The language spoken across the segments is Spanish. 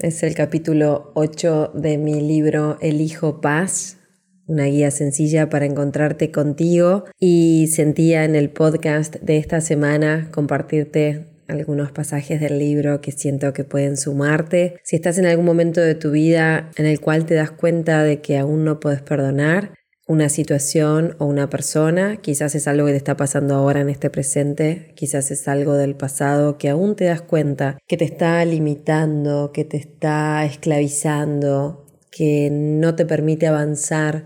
Es el capítulo 8 de mi libro Elijo Paz, una guía sencilla para encontrarte contigo y sentía en el podcast de esta semana compartirte algunos pasajes del libro que siento que pueden sumarte. Si estás en algún momento de tu vida en el cual te das cuenta de que aún no puedes perdonar, una situación o una persona, quizás es algo que te está pasando ahora en este presente, quizás es algo del pasado que aún te das cuenta que te está limitando, que te está esclavizando, que no te permite avanzar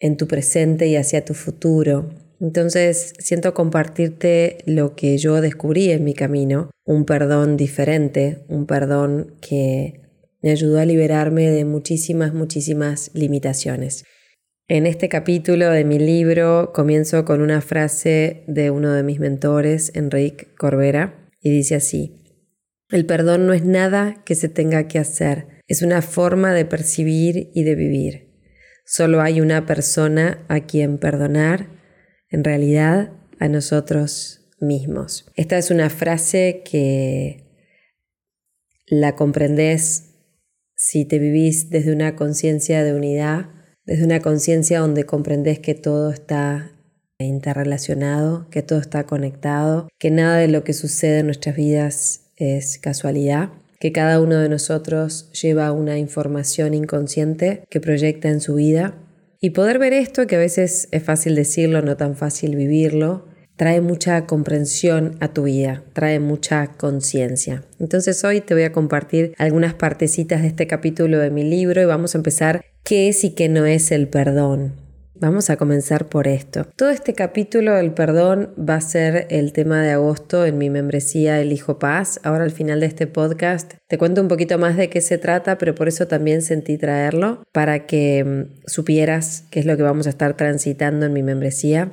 en tu presente y hacia tu futuro. Entonces siento compartirte lo que yo descubrí en mi camino, un perdón diferente, un perdón que me ayudó a liberarme de muchísimas, muchísimas limitaciones. En este capítulo de mi libro comienzo con una frase de uno de mis mentores, Enrique Corbera, y dice así, el perdón no es nada que se tenga que hacer, es una forma de percibir y de vivir. Solo hay una persona a quien perdonar, en realidad a nosotros mismos. Esta es una frase que la comprendes si te vivís desde una conciencia de unidad desde una conciencia donde comprendes que todo está interrelacionado, que todo está conectado, que nada de lo que sucede en nuestras vidas es casualidad, que cada uno de nosotros lleva una información inconsciente que proyecta en su vida. Y poder ver esto, que a veces es fácil decirlo, no tan fácil vivirlo, trae mucha comprensión a tu vida, trae mucha conciencia. Entonces hoy te voy a compartir algunas partecitas de este capítulo de mi libro y vamos a empezar qué es y qué no es el perdón. Vamos a comenzar por esto. Todo este capítulo del perdón va a ser el tema de agosto en mi membresía El Hijo Paz. Ahora al final de este podcast te cuento un poquito más de qué se trata, pero por eso también sentí traerlo, para que mm, supieras qué es lo que vamos a estar transitando en mi membresía.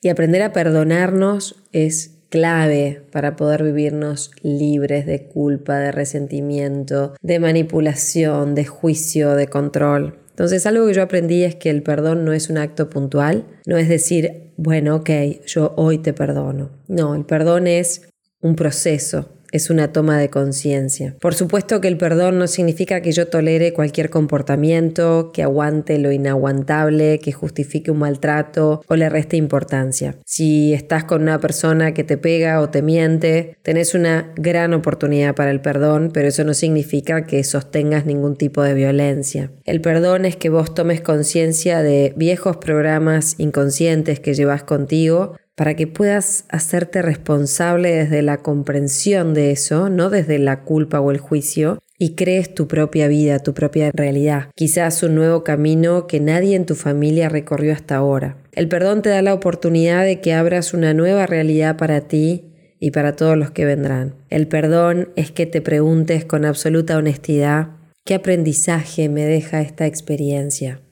Y aprender a perdonarnos es clave para poder vivirnos libres de culpa, de resentimiento, de manipulación, de juicio, de control. Entonces algo que yo aprendí es que el perdón no es un acto puntual, no es decir, bueno, ok, yo hoy te perdono. No, el perdón es un proceso, es una toma de conciencia. Por supuesto que el perdón no significa que yo tolere cualquier comportamiento, que aguante lo inaguantable, que justifique un maltrato o le reste importancia. Si estás con una persona que te pega o te miente, tenés una gran oportunidad para el perdón, pero eso no significa que sostengas ningún tipo de violencia. El perdón es que vos tomes conciencia de viejos programas inconscientes que llevas contigo para que puedas hacerte responsable desde la comprensión de eso, no desde la culpa o el juicio, y crees tu propia vida, tu propia realidad, quizás un nuevo camino que nadie en tu familia recorrió hasta ahora. El perdón te da la oportunidad de que abras una nueva realidad para ti y para todos los que vendrán. El perdón es que te preguntes con absoluta honestidad, ¿qué aprendizaje me deja esta experiencia?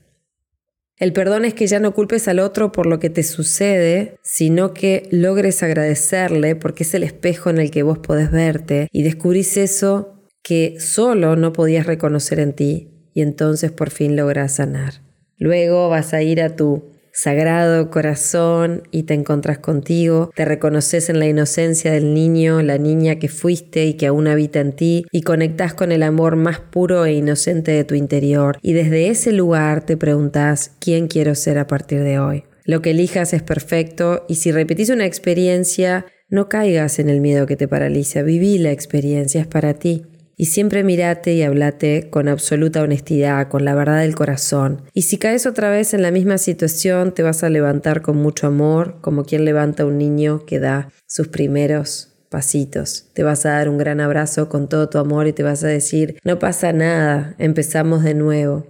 El perdón es que ya no culpes al otro por lo que te sucede, sino que logres agradecerle porque es el espejo en el que vos podés verte y descubrís eso que solo no podías reconocer en ti y entonces por fin lográs sanar. Luego vas a ir a tu sagrado corazón y te encontras contigo, te reconoces en la inocencia del niño, la niña que fuiste y que aún habita en ti y conectas con el amor más puro e inocente de tu interior y desde ese lugar te preguntas quién quiero ser a partir de hoy. Lo que elijas es perfecto y si repetís una experiencia, no caigas en el miedo que te paraliza, viví la experiencia, es para ti. Y siempre mirate y hablate con absoluta honestidad, con la verdad del corazón. Y si caes otra vez en la misma situación, te vas a levantar con mucho amor, como quien levanta a un niño que da sus primeros pasitos. Te vas a dar un gran abrazo con todo tu amor y te vas a decir, no pasa nada, empezamos de nuevo.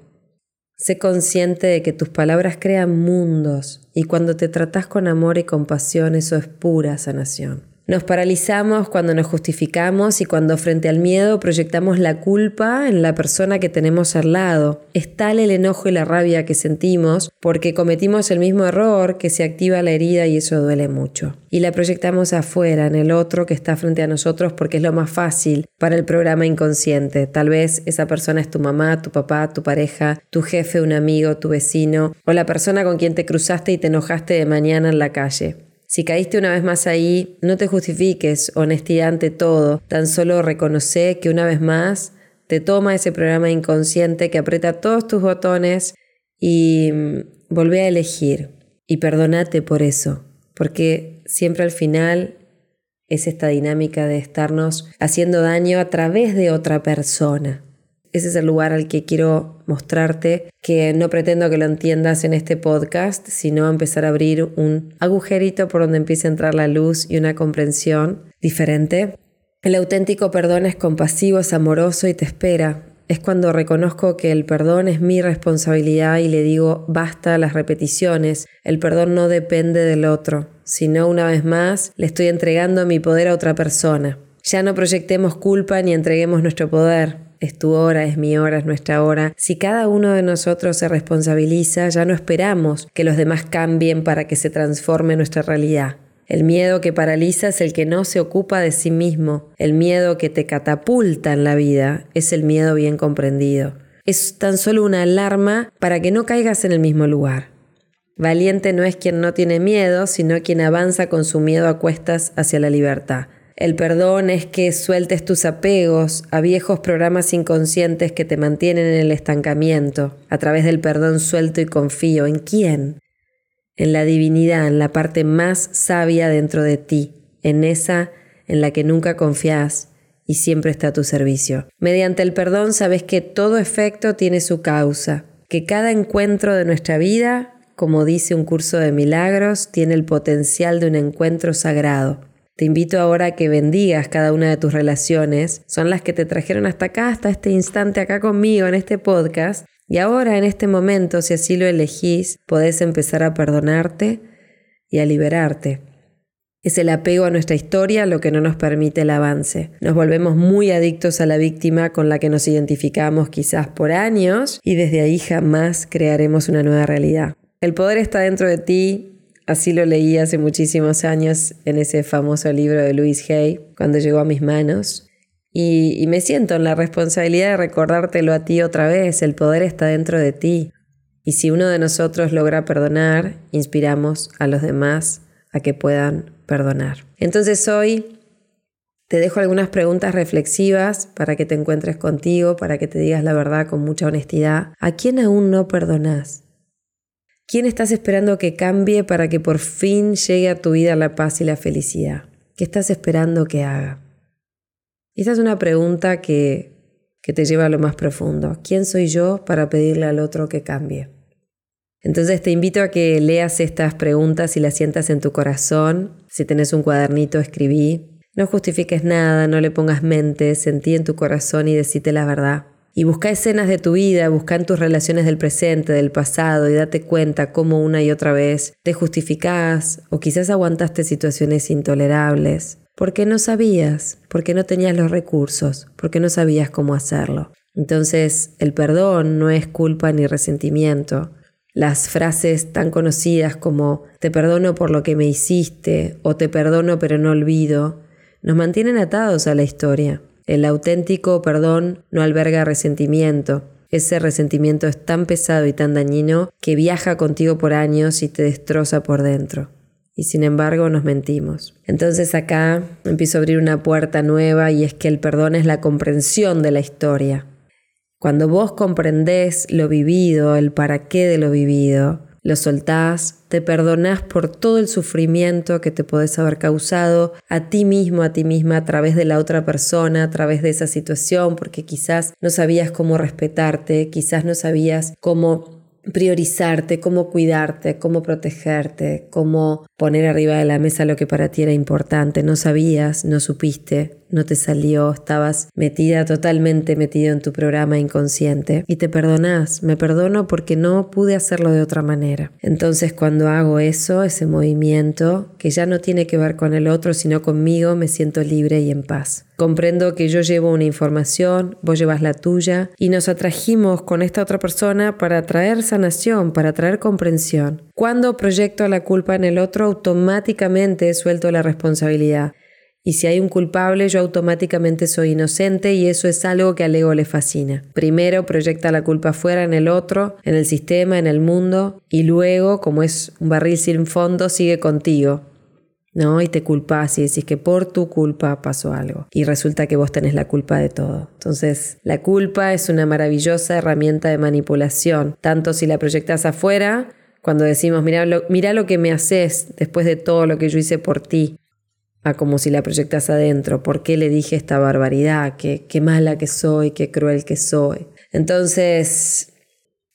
Sé consciente de que tus palabras crean mundos y cuando te tratas con amor y compasión eso es pura sanación. Nos paralizamos cuando nos justificamos y cuando frente al miedo proyectamos la culpa en la persona que tenemos al lado. Es tal el enojo y la rabia que sentimos porque cometimos el mismo error que se activa la herida y eso duele mucho. Y la proyectamos afuera, en el otro que está frente a nosotros porque es lo más fácil para el programa inconsciente. Tal vez esa persona es tu mamá, tu papá, tu pareja, tu jefe, un amigo, tu vecino o la persona con quien te cruzaste y te enojaste de mañana en la calle. Si caíste una vez más ahí, no te justifiques, honestidad ante todo, tan solo reconoce que una vez más te toma ese programa inconsciente que aprieta todos tus botones y mm, volvé a elegir. Y perdónate por eso, porque siempre al final es esta dinámica de estarnos haciendo daño a través de otra persona ese es el lugar al que quiero mostrarte, que no pretendo que lo entiendas en este podcast, sino empezar a abrir un agujerito por donde empiece a entrar la luz y una comprensión diferente. El auténtico perdón es compasivo, es amoroso y te espera. Es cuando reconozco que el perdón es mi responsabilidad y le digo basta las repeticiones. El perdón no depende del otro, sino una vez más le estoy entregando mi poder a otra persona. Ya no proyectemos culpa ni entreguemos nuestro poder es tu hora, es mi hora, es nuestra hora. Si cada uno de nosotros se responsabiliza, ya no esperamos que los demás cambien para que se transforme nuestra realidad. El miedo que paraliza es el que no se ocupa de sí mismo. El miedo que te catapulta en la vida es el miedo bien comprendido. Es tan solo una alarma para que no caigas en el mismo lugar. Valiente no es quien no tiene miedo, sino quien avanza con su miedo a cuestas hacia la libertad. El perdón es que sueltes tus apegos a viejos programas inconscientes que te mantienen en el estancamiento. A través del perdón suelto y confío. ¿En quién? En la divinidad, en la parte más sabia dentro de ti, en esa en la que nunca confías y siempre está a tu servicio. Mediante el perdón sabes que todo efecto tiene su causa, que cada encuentro de nuestra vida, como dice un curso de milagros, tiene el potencial de un encuentro sagrado te invito ahora a que bendigas cada una de tus relaciones. Son las que te trajeron hasta acá, hasta este instante acá conmigo en este podcast. Y ahora, en este momento, si así lo elegís, podés empezar a perdonarte y a liberarte. Es el apego a nuestra historia lo que no nos permite el avance. Nos volvemos muy adictos a la víctima con la que nos identificamos quizás por años y desde ahí jamás crearemos una nueva realidad. El poder está dentro de ti, Así lo leí hace muchísimos años en ese famoso libro de Louis Hay, cuando llegó a mis manos. Y, me siento en la responsabilidad de recordártelo a ti otra vez, el poder está dentro de ti. Y si uno de nosotros logra perdonar, inspiramos a los demás a que puedan perdonar. Entonces hoy te dejo algunas preguntas reflexivas para que te encuentres contigo, para que te digas la verdad con mucha honestidad. ¿A quién aún no perdonas? ¿Quién estás esperando que cambie para que por fin llegue a tu vida la paz y la felicidad? ¿Qué estás esperando que haga? Esa es una pregunta que, que te lleva a lo más profundo. ¿Quién soy yo para pedirle al otro que cambie? Entonces te invito a que leas estas preguntas y las sientas en tu corazón. Si tenés un cuadernito, escribí. No justifiques nada, no le pongas mente, sentí en tu corazón y decite la verdad. Y busca escenas de tu vida, busca en tus relaciones del presente, del pasado y date cuenta cómo una y otra vez te justificás o quizás aguantaste situaciones intolerables. Porque no sabías, porque no tenías los recursos, porque no sabías cómo hacerlo. Entonces, el perdón no es culpa ni resentimiento. Las frases tan conocidas como te perdono por lo que me hiciste o te perdono pero no olvido nos mantienen atados a la historia. El auténtico perdón no alberga resentimiento. Ese resentimiento es tan pesado y tan dañino que viaja contigo por años y te destroza por dentro. Y sin embargo nos mentimos. Entonces acá empiezo a abrir una puerta nueva y es que el perdón es la comprensión de la historia. Cuando vos comprendés lo vivido, el para qué de lo vivido, lo soltás, te perdonás por todo el sufrimiento que te podés haber causado a ti mismo, a ti misma, a través de la otra persona, a través de esa situación, porque quizás no sabías cómo respetarte, quizás no sabías cómo priorizarte, cómo cuidarte, cómo protegerte, cómo poner arriba de la mesa lo que para ti era importante. No sabías, no supiste, no te salió, estabas metida totalmente metido en tu programa inconsciente y te perdonás, me perdono porque no pude hacerlo de otra manera. Entonces cuando hago eso, ese movimiento que ya no tiene que ver con el otro, sino conmigo, me siento libre y en paz. Comprendo que yo llevo una información, vos llevas la tuya y nos atrajimos con esta otra persona para traer sanación, para traer comprensión. Cuando proyecto la culpa en el otro, automáticamente suelto la responsabilidad. Y si hay un culpable, yo automáticamente soy inocente y eso es algo que al ego le fascina. Primero proyecta la culpa fuera en el otro, en el sistema, en el mundo, y luego, como es un barril sin fondo, sigue contigo. ¿No? Y te culpas y decís que por tu culpa pasó algo. Y resulta que vos tenés la culpa de todo. Entonces, la culpa es una maravillosa herramienta de manipulación, tanto si la proyectas afuera, cuando decimos, mira mira lo que me haces después de todo lo que yo hice por ti, a como si la proyectas adentro, ¿por qué le dije esta barbaridad? ¿Qué, qué mala que soy, qué cruel que soy. Entonces,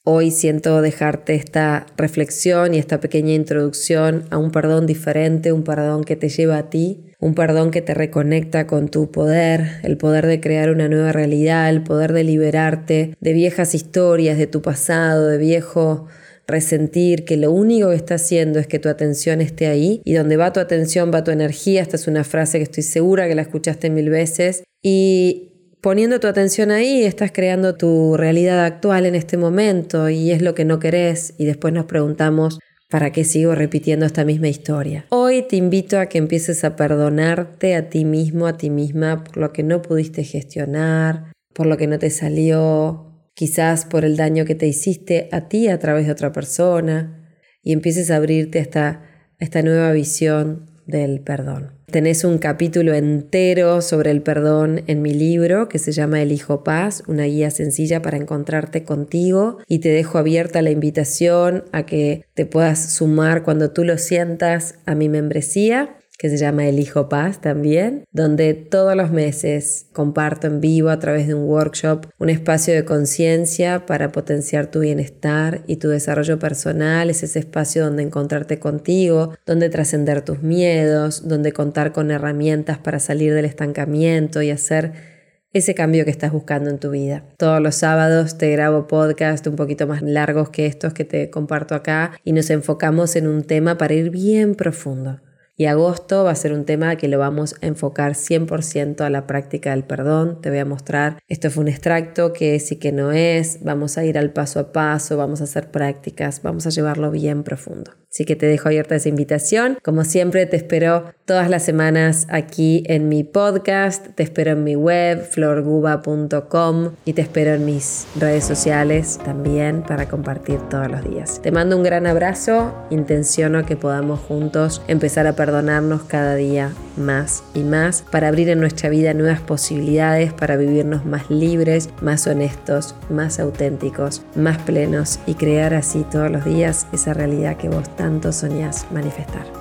hoy siento dejarte esta reflexión y esta pequeña introducción a un perdón diferente, un perdón que te lleva a ti, un perdón que te reconecta con tu poder, el poder de crear una nueva realidad, el poder de liberarte de viejas historias, de tu pasado, de viejo resentir que lo único que está haciendo es que tu atención esté ahí y donde va tu atención va tu energía. Esta es una frase que estoy segura que la escuchaste mil veces. Y poniendo tu atención ahí estás creando tu realidad actual en este momento y es lo que no querés y después nos preguntamos ¿Para qué sigo repitiendo esta misma historia? Hoy te invito a que empieces a perdonarte a ti mismo, a ti misma, por lo que no pudiste gestionar, por lo que no te salió, quizás por el daño que te hiciste a ti a través de otra persona, y empieces a abrirte a esta, esta nueva visión del perdón. Tenés un capítulo entero sobre el perdón en mi libro que se llama El Hijo Paz, una guía sencilla para encontrarte contigo y te dejo abierta la invitación a que te puedas sumar cuando tú lo sientas a mi membresía que se llama El Hijo Paz también, donde todos los meses comparto en vivo a través de un workshop un espacio de conciencia para potenciar tu bienestar y tu desarrollo personal. Es ese espacio donde encontrarte contigo, donde trascender tus miedos, donde contar con herramientas para salir del estancamiento y hacer ese cambio que estás buscando en tu vida. Todos los sábados te grabo podcast un poquito más largos que estos que te comparto acá y nos enfocamos en un tema para ir bien profundo. Y agosto va a ser un tema que lo vamos a enfocar 100% a la práctica del perdón. Te voy a mostrar, esto fue un extracto, que y que no es. Vamos a ir al paso a paso, vamos a hacer prácticas, vamos a llevarlo bien profundo. Así que te dejo abierta esa invitación. Como siempre, te espero todas las semanas aquí en mi podcast, te espero en mi web, florguba.com y te espero en mis redes sociales también para compartir todos los días. Te mando un gran abrazo, intenciono que podamos juntos empezar a perdonarnos cada día más y más para abrir en nuestra vida nuevas posibilidades, para vivirnos más libres, más honestos, más auténticos, más plenos y crear así todos los días esa realidad que vos tanto soñás manifestar.